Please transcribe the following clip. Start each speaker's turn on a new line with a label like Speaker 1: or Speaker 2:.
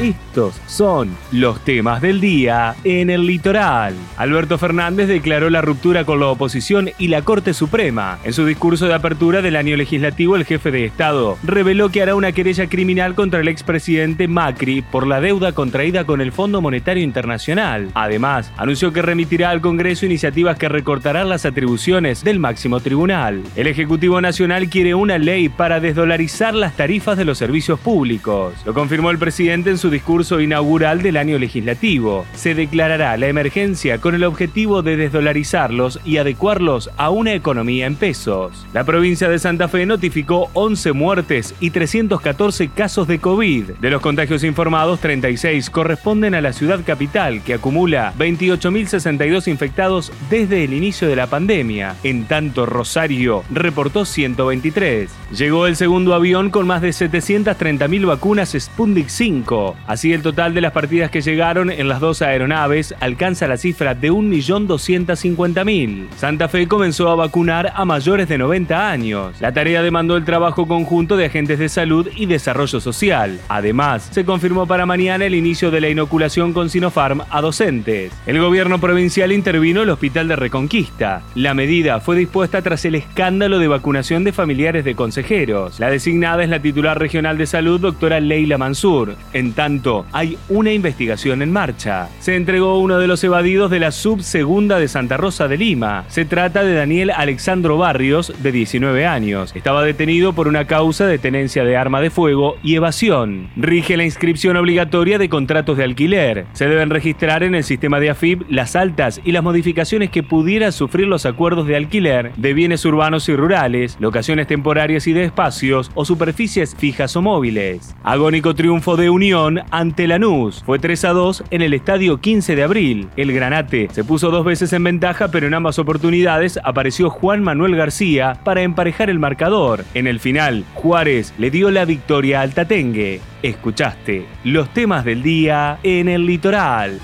Speaker 1: Estos son los temas del día en el litoral. Alberto Fernández declaró la ruptura con la oposición y la Corte Suprema. En su discurso de apertura del año legislativo, el jefe de Estado reveló que hará una querella criminal contra el expresidente Macri por la deuda contraída con el Fondo Monetario Internacional. Además, anunció que remitirá al Congreso iniciativas que recortarán las atribuciones del máximo tribunal. El Ejecutivo Nacional quiere una ley para desdolarizar las tarifas de los servicios públicos. Lo confirmó el presidente en su discurso inaugural del año legislativo. Se declarará la emergencia con el objetivo de desdolarizarlos y adecuarlos a una economía en pesos. La provincia de Santa Fe notificó 11 muertes y 314 casos de COVID. De los contagios informados, 36 corresponden a la ciudad capital, que acumula 28.062 infectados desde el inicio de la pandemia. En tanto, Rosario reportó 123. Llegó el segundo avión con más de 730.000 vacunas Sputnik 5. Así el total de las partidas que llegaron en las dos aeronaves alcanza la cifra de 1.250.000. Santa Fe comenzó a vacunar a mayores de 90 años. La tarea demandó el trabajo conjunto de agentes de salud y desarrollo social. Además, se confirmó para mañana el inicio de la inoculación con Sinopharm a docentes. El gobierno provincial intervino el hospital de Reconquista. La medida fue dispuesta tras el escándalo de vacunación de familiares de consejeros. La designada es la titular regional de salud, doctora Leila Mansur. En hay una investigación en marcha. Se entregó uno de los evadidos de la subsegunda de Santa Rosa de Lima. Se trata de Daniel Alexandro Barrios, de 19 años. Estaba detenido por una causa de tenencia de arma de fuego y evasión. Rige la inscripción obligatoria de contratos de alquiler. Se deben registrar en el sistema de AFIP las altas y las modificaciones que pudieran sufrir los acuerdos de alquiler de bienes urbanos y rurales, locaciones temporarias y de espacios o superficies fijas o móviles. Agónico triunfo de Ante Lanús. Fue 3 a 2 en el estadio 15 de abril. El Granate se puso dos veces en ventaja, pero en ambas oportunidades apareció Juan Manuel García para emparejar el marcador. En el final, Juárez le dio la victoria al Tatengue. Escuchaste los temas del día en el litoral.